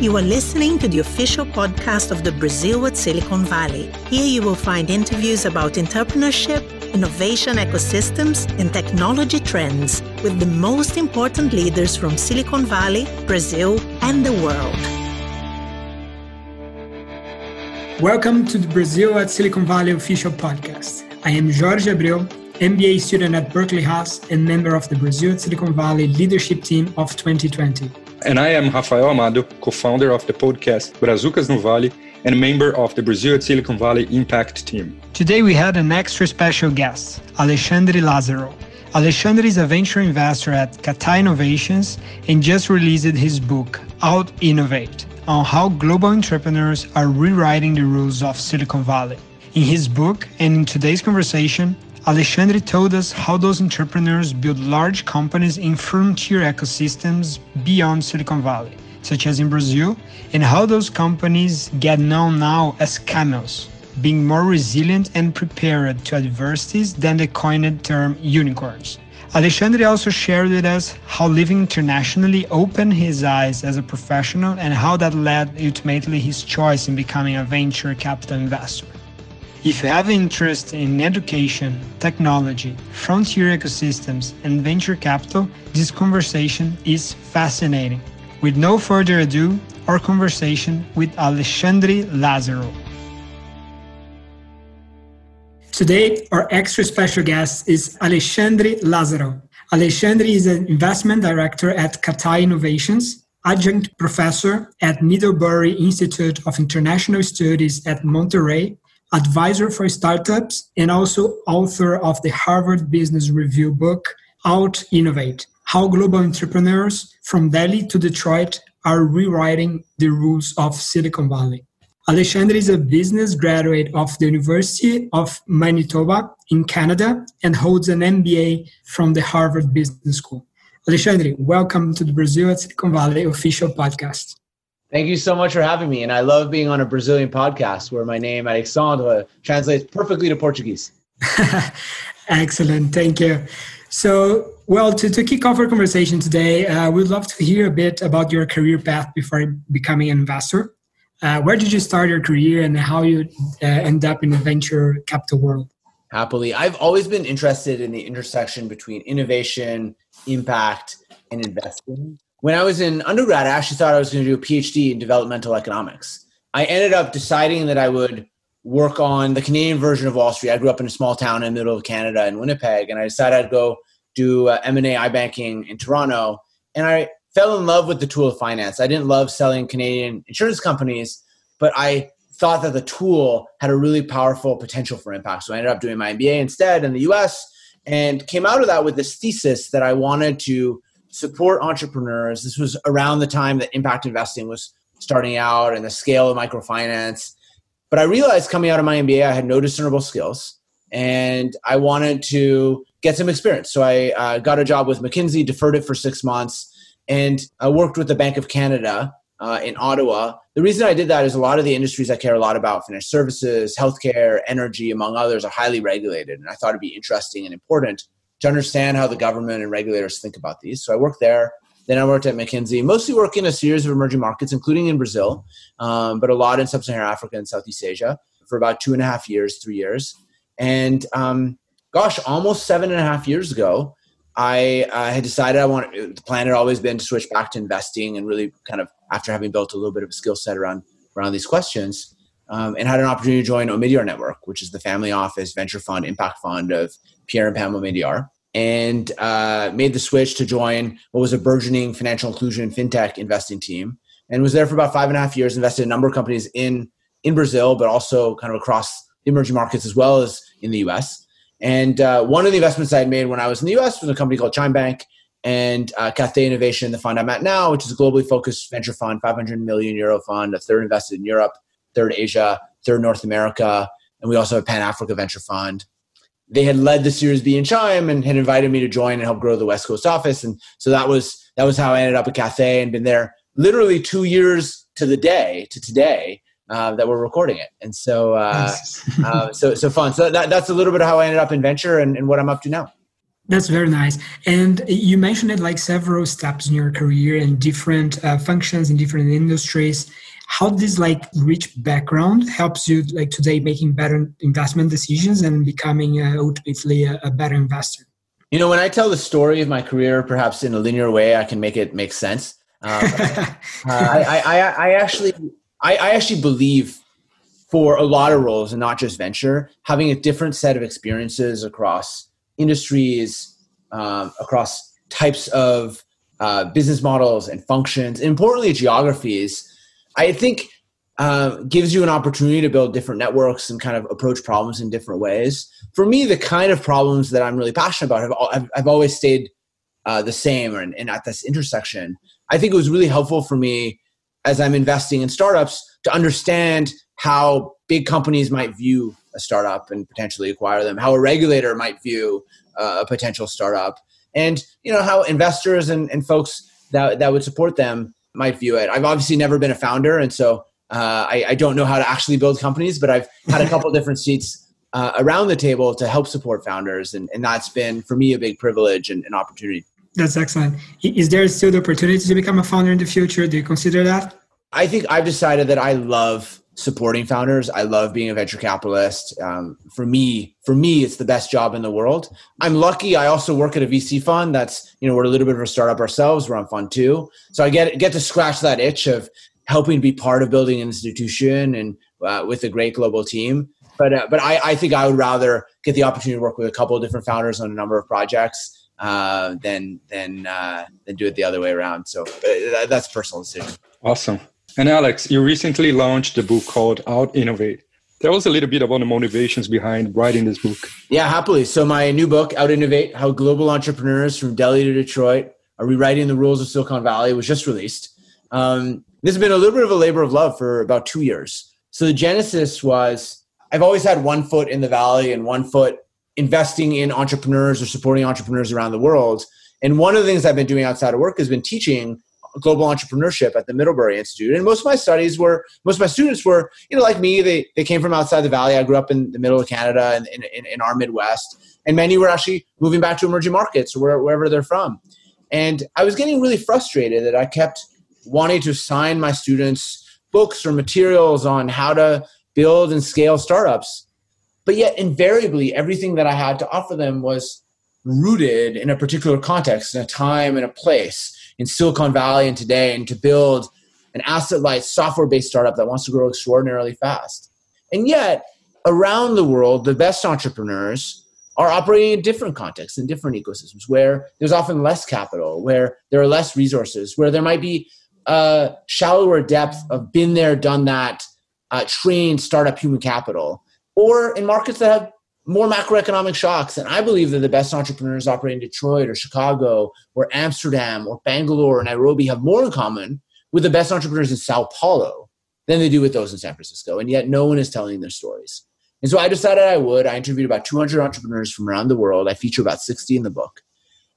You are listening to the official podcast of the Brazil at Silicon Valley. Here you will find interviews about entrepreneurship, innovation ecosystems, and technology trends with the most important leaders from Silicon Valley, Brazil, and the world. Welcome to the Brazil at Silicon Valley official podcast. I am Jorge Abreu, MBA student at Berkeley Haas and member of the Brazil at Silicon Valley leadership team of 2020. And I am Rafael Amado, co founder of the podcast Brazucas no Vale and member of the Brazil at Silicon Valley Impact team. Today we had an extra special guest, Alexandre Lazarow. Alexandre is a venture investor at Cathay Innovations and just released his book, Out Innovate on how global entrepreneurs are rewriting the rules of Silicon Valley. In his book and in today's conversation, Alexandre told us how those entrepreneurs build large companies in frontier ecosystems beyond Silicon Valley, such as in Brazil, and how those companies get known now as camels, being more resilient and prepared to adversities than the coined term unicorns. Alexandre also shared with us how living internationally opened his eyes as a professional and how that led ultimately his choice in becoming a venture capital investor. If you have interest in education, technology, frontier ecosystems, and venture capital, this conversation is fascinating. With no further ado, our conversation with Alexandre Lazarow. Today, our extra special guest is Alexandre Lazarow. Alexandre is an investment director at Cathay Innovations, adjunct professor at Middlebury Institute of International Studies at Monterey, advisor for startups, and also author of the Harvard Business Review book, Out Innovate How Global Entrepreneurs from Delhi to Detroit are rewriting the rules of Silicon Valley. Alexandre is a business graduate of the University of Manitoba in Canada and holds an MBA from the Harvard Business School. Alexandre, welcome to the Brazil at Silicon Valley official podcast. Thank you so much for having me. And I love being on a Brazilian podcast where my name, Alexandre, translates perfectly to Portuguese. Excellent. Thank you. So, well, to, to kick off our conversation today, uh, we'd love to hear a bit about your career path before becoming an investor. Uh, where did you start your career and how you uh, end up in the venture capital world? Happily. I've always been interested in the intersection between innovation, impact, and investing. When I was in undergrad, I actually thought I was going to do a PhD in developmental economics. I ended up deciding that I would work on the Canadian version of Wall Street. I grew up in a small town in the middle of Canada in Winnipeg, and I decided I'd go do uh, M&A iBanking in Toronto. And I fell in love with the tool of finance. I didn't love selling Canadian insurance companies, but I thought that the tool had a really powerful potential for impact. So I ended up doing my MBA instead in the US and came out of that with this thesis that I wanted to support entrepreneurs. This was around the time that impact investing was starting out and the scale of microfinance. But I realized coming out of my MBA, I had no discernible skills and I wanted to get some experience. So I uh, got a job with McKinsey, deferred it for six months, and I worked with the Bank of Canada uh, in Ottawa. The reason I did that is a lot of the industries I care a lot about, financial services, healthcare, energy, among others, are highly regulated. And I thought it'd be interesting and important to understand how the government and regulators think about these. So I worked there. Then I worked at McKinsey, mostly working in a series of emerging markets, including in Brazil, um, but a lot in sub Saharan Africa and Southeast Asia for about two and a half years, three years. And um, gosh, almost seven and a half years ago, I uh, had decided I want the plan had always been to switch back to investing and really kind of after having built a little bit of a skill set around around these questions, um, and had an opportunity to join Omidyar Network, which is the family office venture fund impact fund of Pierre and Pam Omidyar, and uh, made the switch to join what was a burgeoning financial inclusion fintech investing team, and was there for about five and a half years. Invested in a number of companies in in Brazil, but also kind of across the emerging markets as well as in the U.S. And uh, one of the investments I had made when I was in the US was a company called Chime Bank and uh, Cathay Innovation, the fund I'm at now, which is a globally focused venture fund, 500 million euro fund, a third invested in Europe, third Asia, third North America, and we also have Pan Africa Venture Fund. They had led the Series B in Chime and had invited me to join and help grow the West Coast office, and so that was that was how I ended up at Cathay and been there literally two years to the day to today uh, that we're recording it. And so, uh, uh, so, so fun. So that, that's a little bit of how I ended up in venture and, and what I'm up to now. That's very nice. And you mentioned it like several steps in your career and different uh, functions in different industries. How this like rich background helps you like today making better investment decisions and becoming uh, ultimately a, a better investor? You know, when I tell the story of my career, perhaps in a linear way, I can make it make sense. Um, uh, I, I, I, actually, I, I actually believe for a lot of roles and not just venture, having a different set of experiences across industries, um, across types of uh, business models and functions, and importantly, geographies, I think uh, gives you an opportunity to build different networks and kind of approach problems in different ways. For me, the kind of problems that I'm really passionate about have, have, have always stayed uh, the same and, and at this intersection. I think it was really helpful for me as I'm investing in startups to understand how big companies might view a startup and potentially acquire them, how a regulator might view uh, a potential startup, and you know how investors and, and folks that, that would support them might view it. I've obviously never been a founder, and so uh, I, I, don't know how to actually build companies, but I've had a couple different seats uh, around the table to help support founders, and, and that's been for me a big privilege and an opportunity. That's excellent. Is there still the opportunity to become a founder in the future? Do you consider that? I think I've decided that I love supporting founders. I love being a venture capitalist. Um, for me, for me, it's the best job in the world. I'm lucky. I also work at a VC fund. That's you know we're a little bit of a startup ourselves. We're on fund two, so I get get to scratch that itch of helping to be part of building an institution and uh, with a great global team. But uh, but I, I think I would rather get the opportunity to work with a couple of different founders on a number of projects uh, than than uh, than do it the other way around. So uh, that's personal decision. Awesome. And Alex, you recently launched a book called Out Innovate. Tell us a little bit about the motivations behind writing this book. Yeah, happily. So my new book, Out Innovate: How Global Entrepreneurs from Delhi to Detroit Are Rewriting the Rules of Silicon Valley, was just released. Um, this has been a little bit of a labor of love for about two years. So the genesis was I've always had one foot in the valley and one foot investing in entrepreneurs or supporting entrepreneurs around the world. And one of the things I've been doing outside of work has been teaching global entrepreneurship at the Middlebury Institute. And most of my studies were, most of my students were, you know, like me, they, they came from outside the valley. I grew up in the middle of Canada and in, in, in, our Midwest. And many were actually moving back to emerging markets or wherever they're from. And I was getting really frustrated that I kept wanting to assign my students books or materials on how to build and scale startups. But yet, invariably, everything that I had to offer them was rooted in a particular context, in a time, and a place in Silicon Valley and today, and to build an asset light software based startup that wants to grow extraordinarily fast. And yet, around the world, the best entrepreneurs are operating in different contexts, in different ecosystems, where there's often less capital, where there are less resources, where there might be a shallower depth of been there, done that, uh, trained startup human capital, or in markets that have more macroeconomic shocks. And I believe that the best entrepreneurs operating in Detroit or Chicago or Amsterdam or Bangalore or Nairobi have more in common with the best entrepreneurs in Sao Paulo than they do with those in San Francisco. And yet no one is telling their stories. And so I decided I would. I interviewed about 200 entrepreneurs from around the world. I feature about 60 in the book.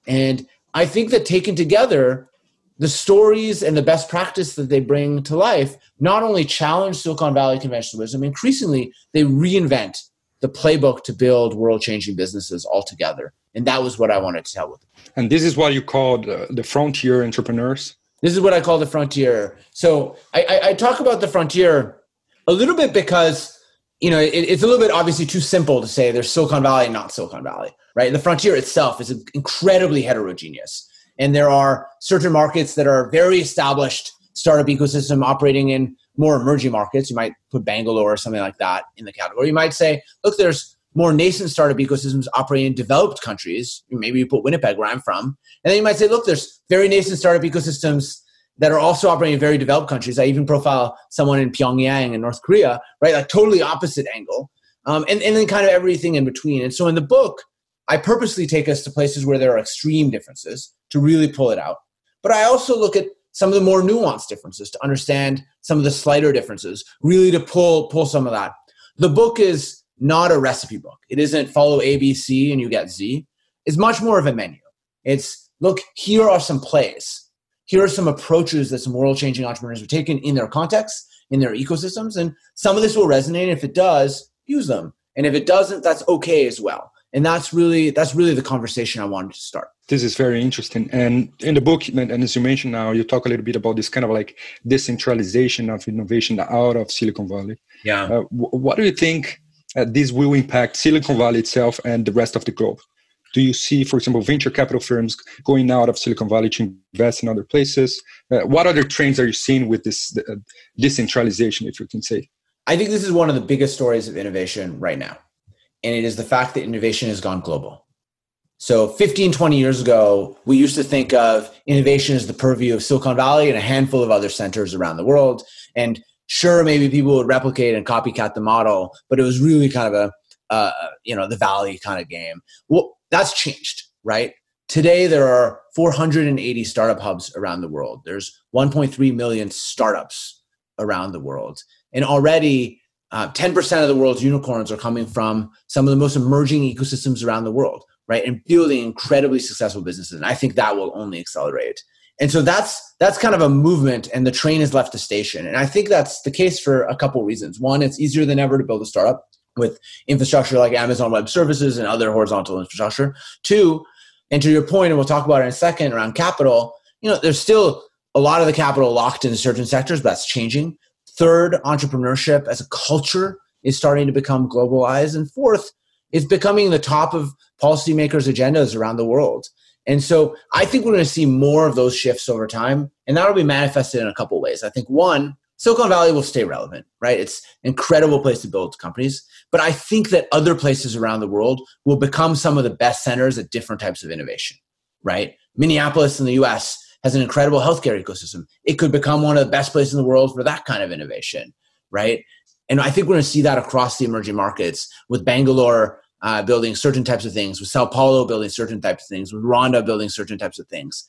And I think that taken together, the stories and the best practice that they bring to life not only challenge Silicon Valley conventional wisdom, increasingly they reinvent the playbook to build world changing businesses altogether. And that was what I wanted to tell with them. And this is what you called uh, the frontier entrepreneurs? This is what I call the frontier. So I, I, I talk about the frontier a little bit because you know it, it's a little bit obviously too simple to say there's Silicon Valley and not Silicon Valley, right? The frontier itself is incredibly heterogeneous and there are certain markets that are very established startup ecosystem operating in more emerging markets. You might put Bangalore or something like that in the category. You might say, look, there's more nascent startup ecosystems operating in developed countries. Maybe you put Winnipeg where I'm from. And then you might say, look, there's very nascent startup ecosystems that are also operating in very developed countries. I even profile someone in Pyongyang in North Korea, right? Like totally opposite angle. Um, and, and then kind of everything in between. And so in the book, I purposely take us to places where there are extreme differences to really pull it out. But I also look at some of the more nuanced differences to understand some of the slighter differences, really to pull pull some of that. The book is not a recipe book. It isn't follow ABC and you get Z. It's much more of a menu. It's look, here are some plays. Here are some approaches that some world changing entrepreneurs have taken in their context, in their ecosystems. And some of this will resonate. If it does, use them. And if it doesn't, that's okay as well. And that's really that's really the conversation i wanted to start. This is very interesting. And in the book and as you mentioned now you talk a little bit about this kind of like decentralization of innovation out of silicon valley. Yeah. Uh, what do you think uh, this will impact silicon valley itself and the rest of the globe? Do you see for example venture capital firms going out of silicon valley to invest in other places? Uh, what other trends are you seeing with this uh, decentralization if you can say? I think this is one of the biggest stories of innovation right now and it is the fact that innovation has gone global. So 15, 20 years ago, we used to think of innovation as the purview of Silicon Valley and a handful of other centers around the world. And sure, maybe people would replicate and copycat the model, but it was really kind of a, uh, you know, the Valley kind of game. Well, that's changed, right? Today, there are 480 startup hubs around the world. There's 1.3 million startups around the world. And already uh, 10% of the world's unicorns are coming from some of the most emerging ecosystems around the world, right? And building incredibly successful businesses. And I think that will only accelerate. And so that's that's kind of a movement, and the train has left the station. And I think that's the case for a couple reasons. One, it's easier than ever to build a startup with infrastructure like Amazon Web Services and other horizontal infrastructure. Two, and to your point, and we'll talk about it in a second around capital, you know, there's still a lot of the capital locked in certain sectors, but that's changing. Third, entrepreneurship as a culture is starting to become globalized. And fourth, it's becoming the top of policymakers' agendas around the world. And so I think we're going to see more of those shifts over time. And that'll be manifested in a couple ways. I think one, Silicon Valley will stay relevant, right? It's an incredible place to build companies. But I think that other places around the world will become some of the best centers at different types of innovation, right? Minneapolis in the US has an incredible healthcare ecosystem. It could become one of the best places in the world for that kind of innovation, right? And I think we're going to see that across the emerging markets with Bangalore uh, building certain types of things, with Sao Paulo building certain types of things, with Rwanda building certain types of things,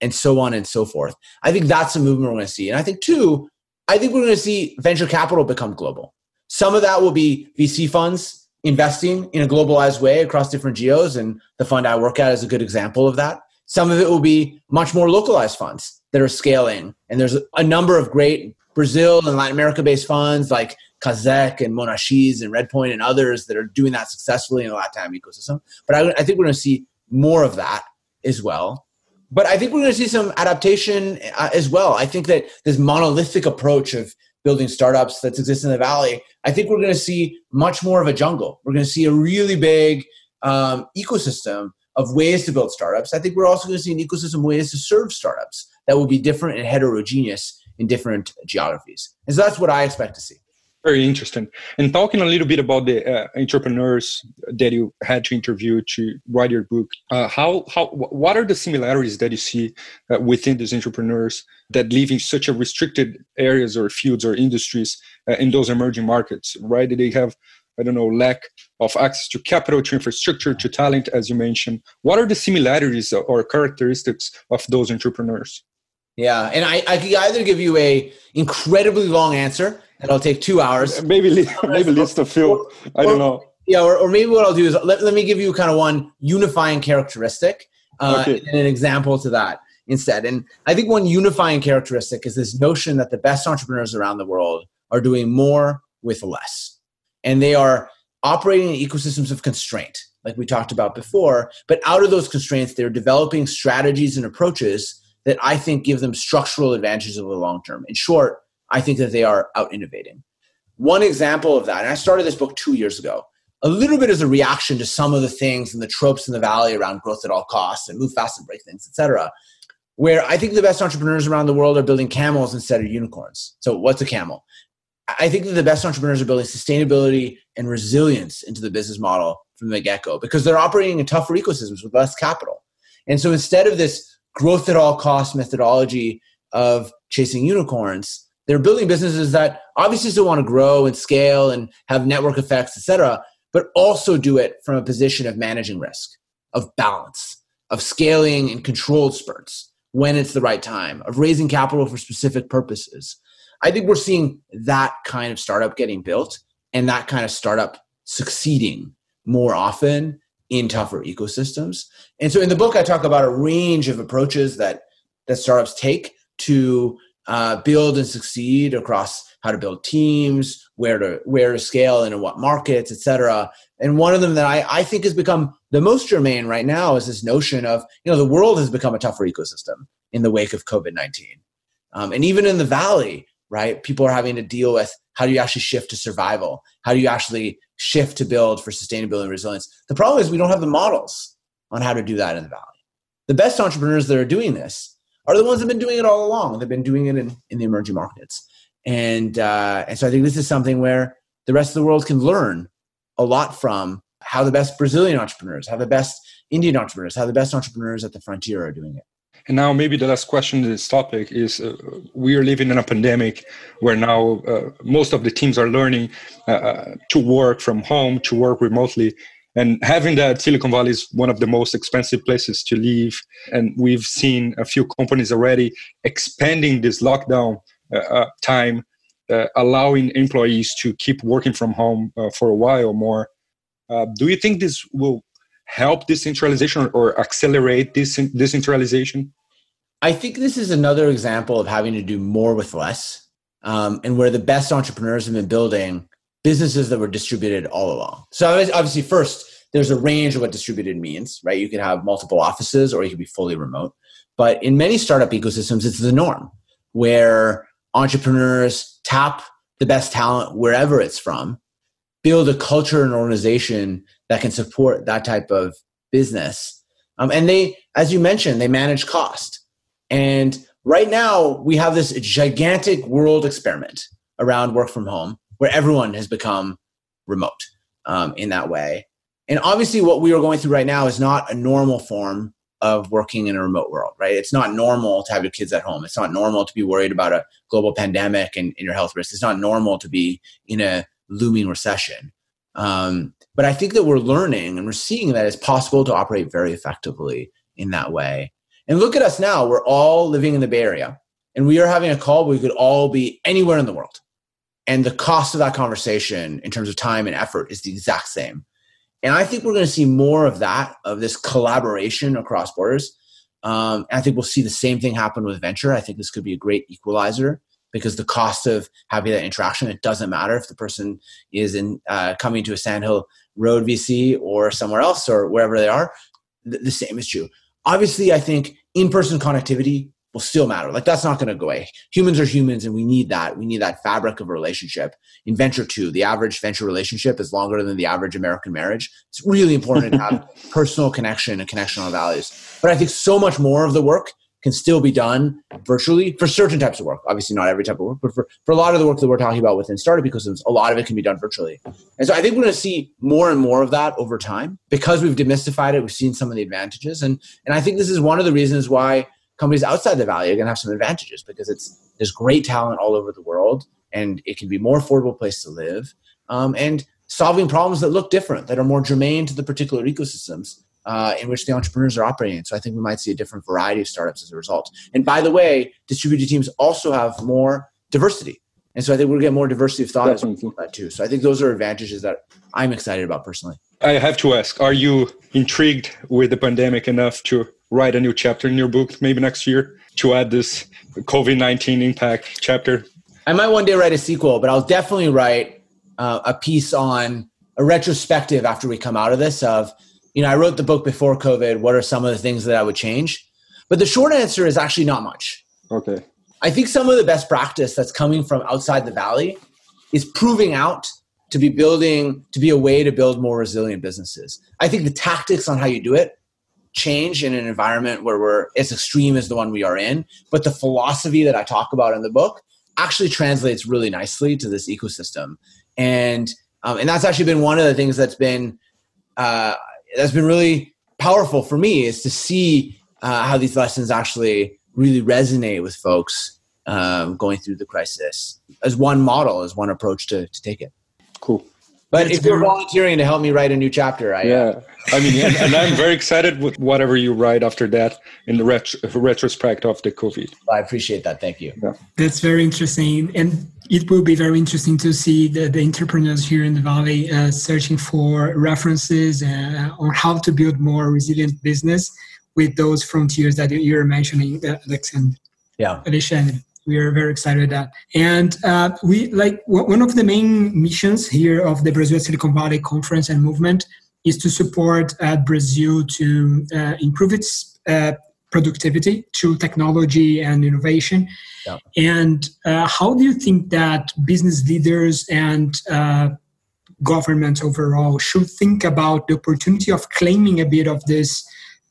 and so on and so forth. I think that's a movement we're going to see. And I think, two, I think we're going to see venture capital become global. Some of that will be VC funds investing in a globalized way across different geos, and the fund I work at is a good example of that. Some of it will be much more localized funds that are scaling. And there's a number of great Brazil and Latin America based funds like Kaszek and Monashees and Redpoint and others that are doing that successfully in the Latin ecosystem. But I, I think we're going to see more of that as well. But I think we're going to see some adaptation uh, as well. I think that this monolithic approach of building startups that's exists in the valley, I think we're going to see much more of a jungle. We're going to see a really big um, ecosystem of ways to build startups. I think we're also going to see an ecosystem ways to serve startups that will be different and heterogeneous in different geographies. And so that's what I expect to see. Very interesting. And talking a little bit about the uh, entrepreneurs that you had to interview to write your book, uh, how how what are the similarities that you see uh, within these entrepreneurs that live in such a restricted areas or fields or industries uh, in those emerging markets? Right? They have I don't know, lack of access to capital, to infrastructure, to talent, as you mentioned. What are the similarities or characteristics of those entrepreneurs? Yeah, and I, I could either give you a incredibly long answer that'll take two hours. Maybe maybe list a few. I don't know. Yeah, or, or maybe what I'll do is let, let me give you kind of one unifying characteristic uh, okay. and an example to that instead. And I think one unifying characteristic is this notion that the best entrepreneurs around the world are doing more with less and they are operating in ecosystems of constraint, like we talked about before. But out of those constraints, they're developing strategies and approaches that I think give them structural advantages over the long term. In short, I think that they are out innovating. One example of that, and I started this book two years ago, a little bit as a reaction to some of the things and the tropes in the valley around growth at all costs and move fast and break things, etc. where I think the best entrepreneurs around the world are building camels instead of unicorns. So, what's a camel? I think that the best entrepreneurs are building sustainability and resilience into the business model from the get go because they're operating in tougher ecosystems with less capital. And so instead of this growth at all cost methodology of chasing unicorns, they're building businesses that obviously still want to grow and scale and have network effects, et cetera, but also do it from a position of managing risk, of balance, of scaling in controlled spurts when it's the right time, of raising capital for specific purposes, I think we're seeing that kind of startup getting built and that kind of startup succeeding more often in tougher ecosystems. And so in the book, I talk about a range of approaches that that startups take to uh, build and succeed across how to build teams, where to where to scale and in what markets, et cetera. And one of them that I, I think has become the most germane right now is this notion of, you know, the world has become a tougher ecosystem in the wake of COVID 19. Um, and even in the valley, right, people are having to deal with how do you actually shift to survival? How do you actually shift to build for sustainability and resilience? The problem is we don't have the models on how to do that in the valley. The best entrepreneurs that are doing this are the ones that have been doing it all along. They've been doing it in, in the emerging markets. And, uh, and so I think this is something where the rest of the world can learn a lot from how the best Brazilian entrepreneurs, how the best Indian entrepreneurs, how the best entrepreneurs at the frontier are doing it. And now, maybe the last question to this topic is: uh, We are living in a pandemic where now uh, most of the teams are learning uh, uh, to work from home, to work remotely, and having that Silicon Valley is one of the most expensive places to live. And we've seen a few companies already expanding this lockdown uh, uh, time, allowing employees to keep working from home for a while more. do you think this will help decentralization or accelerate this decentralization? I think this is another example of having to do more with less, um, and where the best entrepreneurs have been building businesses that were distributed all along. So obviously, first there's a range of what distributed means, right? You can have multiple offices, or you can be fully remote. But in many startup ecosystems, it's the norm where entrepreneurs tap the best talent wherever it's from, build a culture and organization that can support that type of business. Um, and they, as you mentioned, they manage cost. And right now, we have this gigantic world experiment around work from home where everyone has become remote um, in that way. And obviously, what we are going through right now is not a normal form of working in a remote world, right? It's not normal to have your kids at home. It's not normal to be worried about a global pandemic and, and your health risk. It's not normal to be in a looming recession. Um, but I think that we're learning and we're seeing that it's possible to operate very effectively in that way. And look at us now. We're all living in the Bay Area and we are having a call we could all be anywhere in the world. And the cost of that conversation in terms of time and effort is the exact same. And I think we're going to see more of that, of this collaboration across borders. Um, I think we'll see the same thing happen with venture. I think this could be a great equalizer because the cost of having that interaction it doesn't matter if the person is in uh, coming to a sandhill road vc or somewhere else or wherever they are the, the same is true. Obviously i think in-person connectivity will still matter. Like that's not going to go away. Humans are humans and we need that. We need that fabric of a relationship. In venture too the average venture relationship is longer than the average american marriage. It's really important to have personal connection and connection on values. But i think so much more of the work can still be done virtually for certain types of work. Obviously, not every type of work, but for, for a lot of the work that we're talking about within startup ecosystems, a lot of it can be done virtually. And so I think we're going to see more and more of that over time because we've demystified it. We've seen some of the advantages. And, and I think this is one of the reasons why companies outside the Valley are going to have some advantages because it's, there's great talent all over the world and it can be more affordable place to live. Um, and solving problems that look different, that are more germane to the particular ecosystems uh, in which the entrepreneurs are operating. So I think we might see a different variety of startups as a result. And by the way, distributed teams also have more diversity. And so I think we'll get more diversity of thought as well that too. So I think those are advantages that I'm excited about personally. I have to ask, are you intrigued with the pandemic enough to write a new chapter in your book maybe next year to add this COVID-19 impact chapter? I might one day write a sequel, but I'll definitely write uh, a piece on a retrospective after we come out of this of you know, I wrote the book before COVID. What are some of the things that I would change? But the short answer is actually not much. Okay. I think some of the best practice that's coming from outside the valley is proving out to be building to be a way to build more resilient businesses. I think the tactics on how you do it change in an environment where we're as extreme as the one we are in, but the philosophy that I talk about in the book actually translates really nicely to this ecosystem. And um, and that's actually been one of the things that's been uh, that's been really powerful for me is to see uh, how these lessons actually really resonate with folks um, going through the crisis as one model, as one approach to, to take it. Cool. But it's if you're volunteering to help me write a new chapter, I, uh, yeah, I mean, and, and, I'm very excited with whatever you write after that in the ret- retrospect of the COVID. I appreciate that. Thank you. Yeah. That's very interesting, and it will be very interesting to see the, the entrepreneurs here in the valley uh, searching for references uh, on how to build more resilient business with those frontiers that you're mentioning, uh, Alexander. Yeah. Alexander. We are very excited that. And uh, we like one of the main missions here of the Brazil Silicon Valley Conference and Movement is to support uh, Brazil to uh, improve its uh, productivity through technology and innovation. Yeah. And uh, how do you think that business leaders and uh, governments overall should think about the opportunity of claiming a bit of this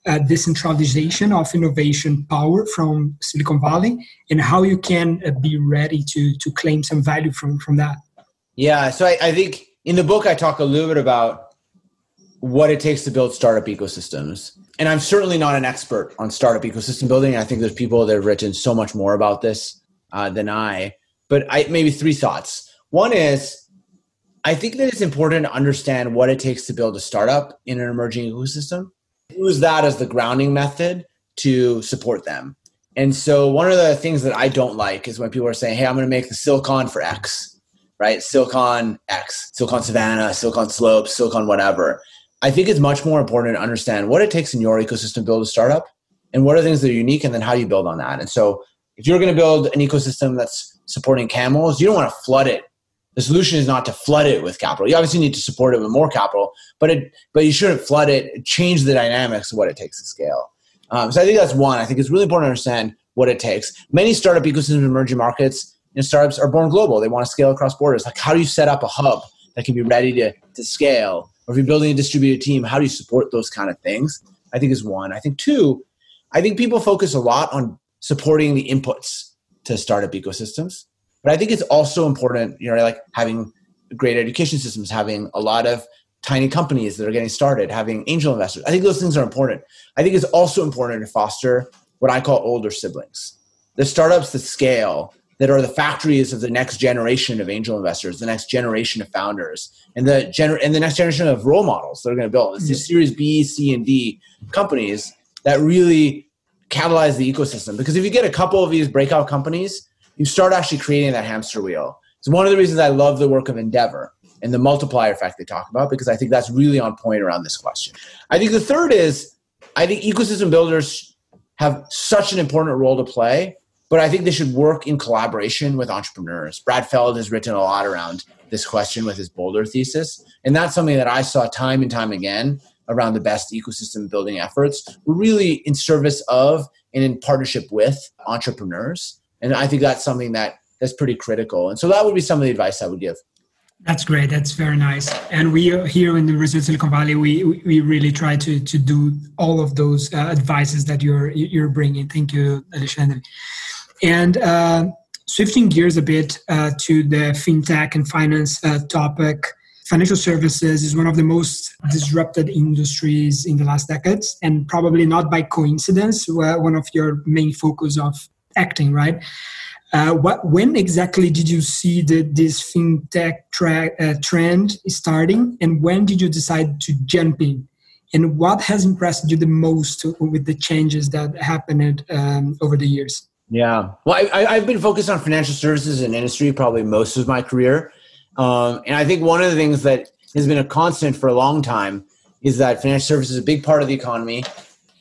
uh, decentralization of innovation power from Silicon Valley and how you can uh, be ready to to claim some value from from that. Yeah, so I, I think in the book I talk a little bit about what it takes to build startup ecosystems. And I'm certainly not an expert on startup ecosystem building. I think there's people that have written so much more about this uh, than I. But I maybe three thoughts. One is I think that it's important to understand what it takes to build a startup in an emerging ecosystem use that as the grounding method to support them. And so one of the things that I don't like is when people are saying, "Hey, I'm going to make the silicon for X." Right? Silicon X, Silicon Savannah, Silicon Slopes, Silicon whatever. I think it's much more important to understand what it takes in your ecosystem to build a startup and what are things that are unique and then how you build on that. And so if you're going to build an ecosystem that's supporting camels, you don't want to flood it the solution is not to flood it with capital. You obviously need to support it with more capital, but it but you shouldn't flood it. Change the dynamics of what it takes to scale. Um, so I think that's one. I think it's really important to understand what it takes. Many startup ecosystems in emerging markets, know, startups are born global. They want to scale across borders. Like how do you set up a hub that can be ready to to scale? Or if you're building a distributed team, how do you support those kind of things? I think is one. I think two. I think people focus a lot on supporting the inputs to startup ecosystems. But I think it's also important, you know, like having great education systems, having a lot of tiny companies that are getting started, having angel investors. I think those things are important. I think it's also important to foster what I call older siblings. The startups that scale, that are the factories of the next generation of angel investors, the next generation of founders, and the gener- and the next generation of role models that are going to build. It's the mm-hmm. Series B, C, and D companies that really catalyze the ecosystem. Because if you get a couple of these breakout companies you start actually creating that hamster wheel. It's one of the reasons I love the work of Endeavor and the multiplier effect they talk about because I think that's really on point around this question. I think the third is I think ecosystem builders have such an important role to play, but I think they should work in collaboration with entrepreneurs. Brad Feld has written a lot around this question with his Boulder thesis, and that's something that I saw time and time again around the best ecosystem building efforts. Really in service of and in partnership with entrepreneurs and I think that's something that that's pretty critical. And so that would be some of the advice I would give. That's great. That's very nice. And we here in the Brazil Silicon Valley, we we really try to to do all of those uh, advices that you're you're bringing. Thank you, Alexandre. And uh, shifting gears a bit uh, to the fintech and finance uh, topic, financial services is one of the most disrupted industries in the last decades, and probably not by coincidence. One of your main focus of acting, right? Uh, what, when exactly did you see the, this fintech tra- uh, trend starting, and when did you decide to jump in? And what has impressed you the most with the changes that happened um, over the years? Yeah, well, I, have been focused on financial services and industry probably most of my career, um, and I think one of the things that has been a constant for a long time is that financial services is a big part of the economy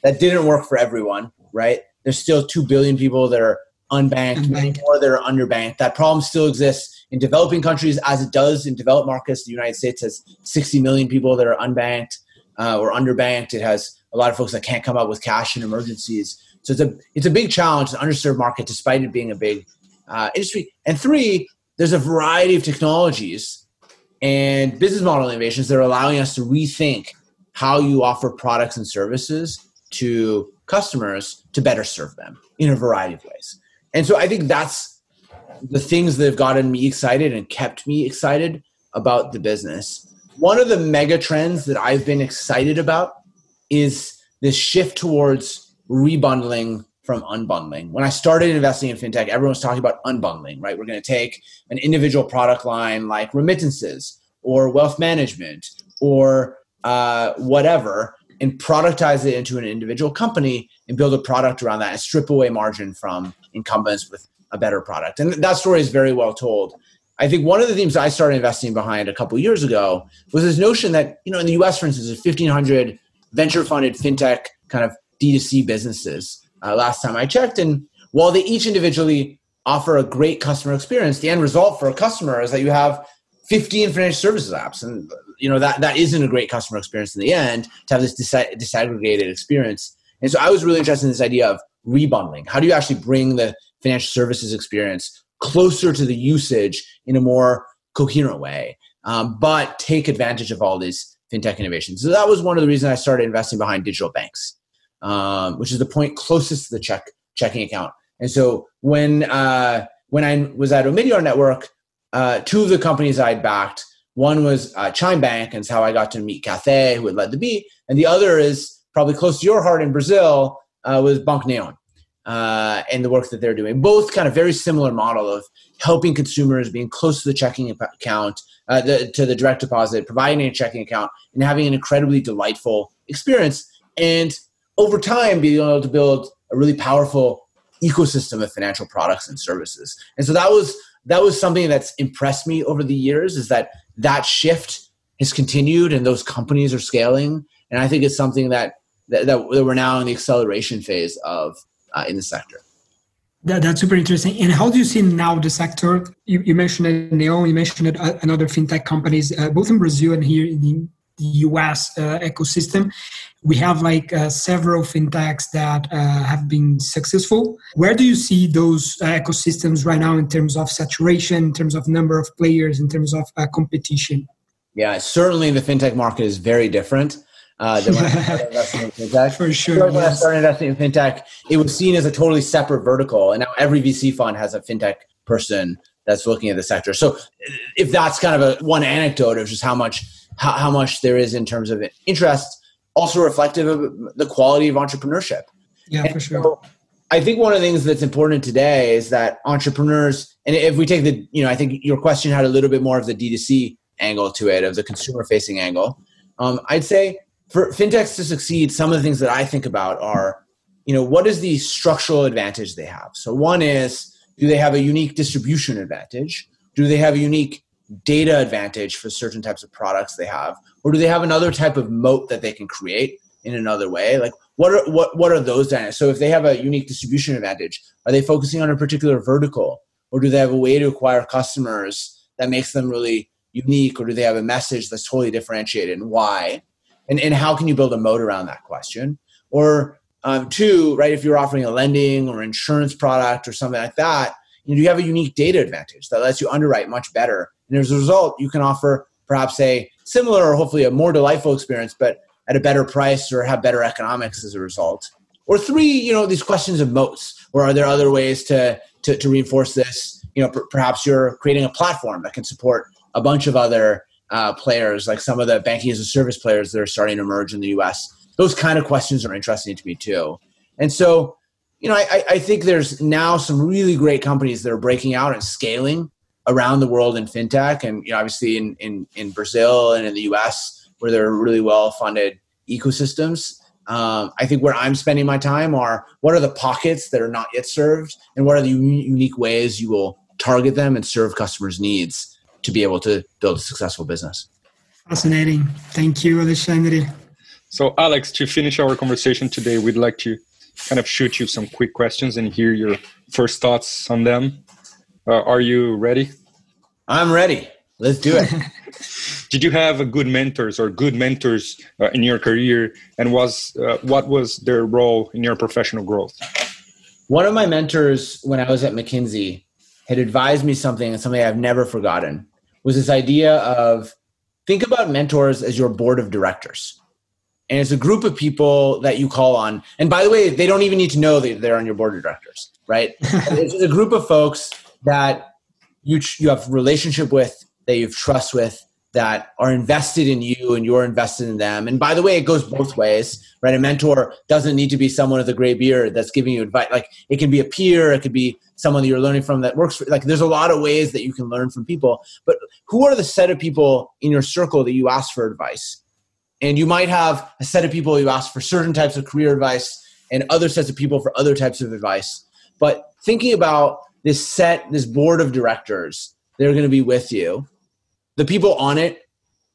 that didn't work for everyone, right? There's still 2 billion people that are unbanked, unbanked. or that are underbanked. That problem still exists in developing countries as it does in developed markets. The United States has 60 million people that are unbanked uh, or underbanked. It has a lot of folks that can't come up with cash in emergencies. So it's a it's a big challenge, an underserved market, despite it being a big uh, industry. And three, there's a variety of technologies and business model innovations that are allowing us to rethink how you offer products and services to customers to better serve them in a variety of ways. And so I think that's the things that have gotten me excited and kept me excited about the business. One of the mega trends that I've been excited about is this shift towards rebundling from unbundling. When I started investing in fintech, everyone was talking about unbundling, right? We're going to take an individual product line like remittances or wealth management or uh, whatever and productize it into an individual company and build a product around that and strip away margin from incumbents with a better product. And that story is very well told. I think one of the themes I started investing behind a couple years ago was this notion that, you know, in the US, for instance, there's 1,500 venture funded fintech kind of D2C businesses uh, last time I checked. And while they each individually offer a great customer experience, the end result for a customer is that you have 15 financial services apps. And you know that that isn't a great customer experience in the end to have this dis- disaggregated experience. And so I was really interested in this idea of rebundling. How do you actually bring the financial services experience closer to the usage in a more coherent way, um, but take advantage of all these fintech innovations? So that was one of the reasons I started investing behind digital banks, um, which is the point closest to the check checking account. And so when uh, when I was at Omidyar Network, uh, two of the companies I'd backed, one was uh, Chime Bank, and it's how I got to meet Cathay, who had led the beat. and the other is probably close to your heart in Brazil uh, was Bank Neon uh, and the work that they're doing. Both kind of very similar model of helping consumers, being close to the checking account, uh, the, to the direct deposit, providing a checking account, and having an incredibly delightful experience. And over time, being able to build a really powerful ecosystem of financial products and services. And so that was that was something that's impressed me over the years is that that shift has continued and those companies are scaling. And I think it's something that that, that we're now in the acceleration phase of uh, in the sector. That, that's super interesting. And how do you see now the sector? You, you mentioned Neon, you mentioned uh, another fintech companies, uh, both in Brazil and here in the, US uh, ecosystem. We have like uh, several fintechs that uh, have been successful. Where do you see those ecosystems right now in terms of saturation, in terms of number of players, in terms of competition? Yeah, certainly the fintech market is very different uh, than when I started investing in fintech. For sure. When yes. I started investing in fintech, it was seen as a totally separate vertical, and now every VC fund has a fintech person that's looking at the sector. So, if that's kind of a one anecdote of just how much how, how much there is in terms of interest, also reflective of the quality of entrepreneurship. Yeah, and for sure. So I think one of the things that's important today is that entrepreneurs, and if we take the, you know, I think your question had a little bit more of the D2C angle to it, of the consumer facing angle. Um, I'd say for fintechs to succeed, some of the things that I think about are, you know, what is the structural advantage they have? So one is, do they have a unique distribution advantage? Do they have a unique data advantage for certain types of products they have? Or do they have another type of moat that they can create in another way? Like what are what what are those dynamics? So if they have a unique distribution advantage, are they focusing on a particular vertical? Or do they have a way to acquire customers that makes them really unique? Or do they have a message that's totally differentiated and why? and, and how can you build a moat around that question or um, two right if you're offering a lending or insurance product or something like that you, know, you have a unique data advantage that lets you underwrite much better and as a result you can offer perhaps a similar or hopefully a more delightful experience but at a better price or have better economics as a result or three you know these questions of moats or are there other ways to to, to reinforce this you know perhaps you're creating a platform that can support a bunch of other uh, players, like some of the banking as a service players that are starting to emerge in the US. Those kind of questions are interesting to me too. And so, you know, I, I think there's now some really great companies that are breaking out and scaling around the world in fintech, and you know, obviously in in, in Brazil and in the US, where there are really well funded ecosystems. Um, I think where I'm spending my time are what are the pockets that are not yet served, and what are the unique ways you will target them and serve customers' needs to be able to build a successful business. Fascinating. Thank you, Alexandre. So, Alex, to finish our conversation today, we'd like to kind of shoot you some quick questions and hear your first thoughts on them. Uh, are you ready? I'm ready. Let's do it. Did you have good mentors or good mentors uh, in your career, and was uh, what was their role in your professional growth? One of my mentors when I was at McKinsey had advised me something and something I've never forgotten was this idea of think about mentors as your board of directors. And it's a group of people that you call on. And by the way, they don't even need to know that they're on your board of directors, right? it's a group of folks that you, you have relationship with, that you have trust with, that are invested in you and you're invested in them. And by the way, it goes both ways, right? A mentor doesn't need to be someone with a gray beard that's giving you advice. Like it can be a peer, it could be someone that you're learning from that works for, like there's a lot of ways that you can learn from people. But who are the set of people in your circle that you ask for advice? And you might have a set of people you ask for certain types of career advice and other sets of people for other types of advice. But thinking about this set, this board of directors, they're going to be with you the people on it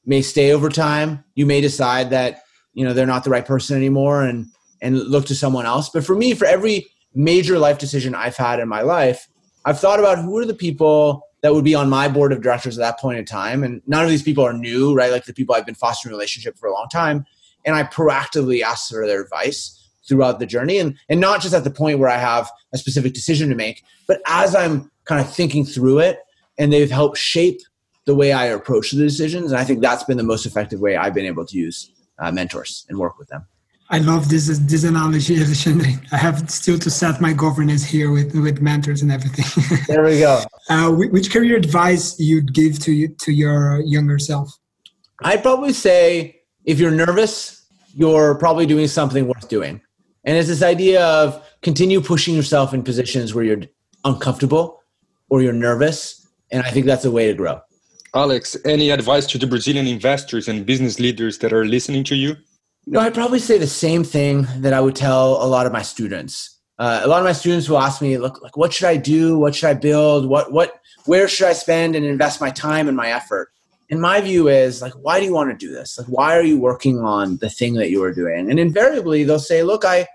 may stay over time. You may decide that you know they're not the right person anymore and and look to someone else. But for me, for every major life decision I've had in my life, I've thought about who are the people that would be on my board of directors at that point in time. And none of these people are new, right? Like the people I've been fostering a relationship for a long time. And I proactively ask for their advice throughout the journey and, and not just at the point where I have a specific decision to make, but as I'm kind of thinking through it and they've helped shape the way I approach the decisions. And I think that's been the most effective way I've been able to use uh, mentors and work with them. I love this this analogy, Alexandre. I have still to set my governance here with with mentors and everything. there we go. Uh, which career advice you'd give to you, to your younger self? I'd probably say if you're nervous, you're probably doing something worth doing. And it's this idea of continue pushing yourself in positions where you're uncomfortable or you're nervous. And I think that's a way to grow. Alex, any advice to the Brazilian investors and business leaders that are listening to you? No, I'd probably say the same thing that I would tell a lot of my students. Uh, a lot of my students will ask me, "Look, like, what should I do? What should I build? What, what, where should I spend and invest my time and my effort?" And my view is, like, why do you want to do this? Like, why are you working on the thing that you are doing? And invariably, they'll say, "Look, I,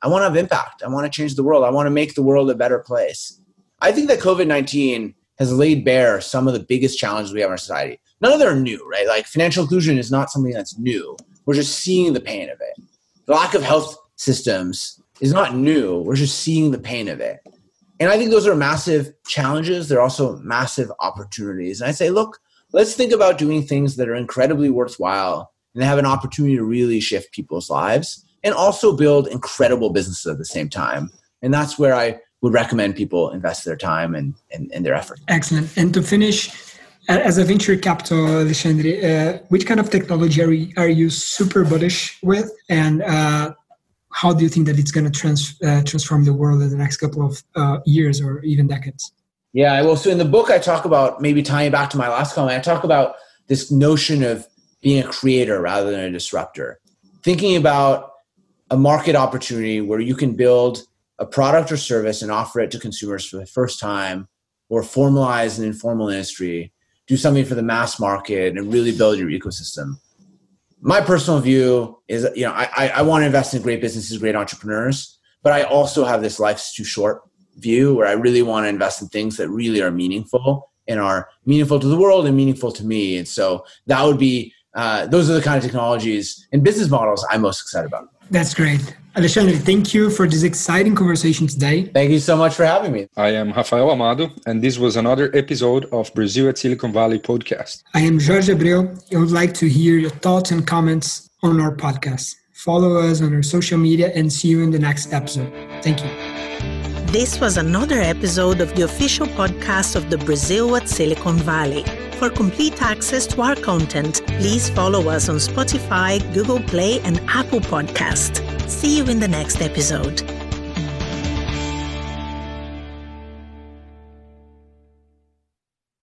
I want to have impact. I want to change the world. I want to make the world a better place." I think that COVID nineteen has laid bare some of the biggest challenges we have in our society. None of them are new, right? Like financial inclusion is not something that's new we're just seeing the pain of it. The lack of health systems is not new. We're just seeing the pain of it. And I think those are massive challenges. They're also massive opportunities. And I say, look, let's think about doing things that are incredibly worthwhile and have an opportunity to really shift people's lives and also build incredible businesses at the same time. And that's where I would recommend people invest their time and, and, and their effort. Excellent. And to finish, as a venture capital, Alexandre, uh, which kind of technology are you, are you super bullish with, and uh, how do you think that it's going to trans, uh, transform the world in the next couple of uh, years or even decades? Yeah, well, so in the book, I talk about maybe tying back to my last comment. I talk about this notion of being a creator rather than a disruptor, thinking about a market opportunity where you can build a product or service and offer it to consumers for the first time, or formalize an informal industry do something for the mass market and really build your ecosystem. My personal view is, you know, I, I want to invest in great businesses, great entrepreneurs, but I also have this life's too short view where I really want to invest in things that really are meaningful and are meaningful to the world and meaningful to me. And so that would be, uh, those are the kind of technologies and business models I'm most excited about. That's great. Alexandre, thank you for this exciting conversation today. Thank you so much for having me. I am Rafael Amado, and this was another episode of Brazil at Silicon Valley podcast. I am Jorge Abreu. I would like to hear your thoughts and comments on our podcast. Follow us on our social media and see you in the next episode. Thank you. This was another episode of the official podcast of the Brazil at Silicon Valley. For complete access to our content, please follow us on Spotify, Google Play, and Apple Podcast. See you in the next episode.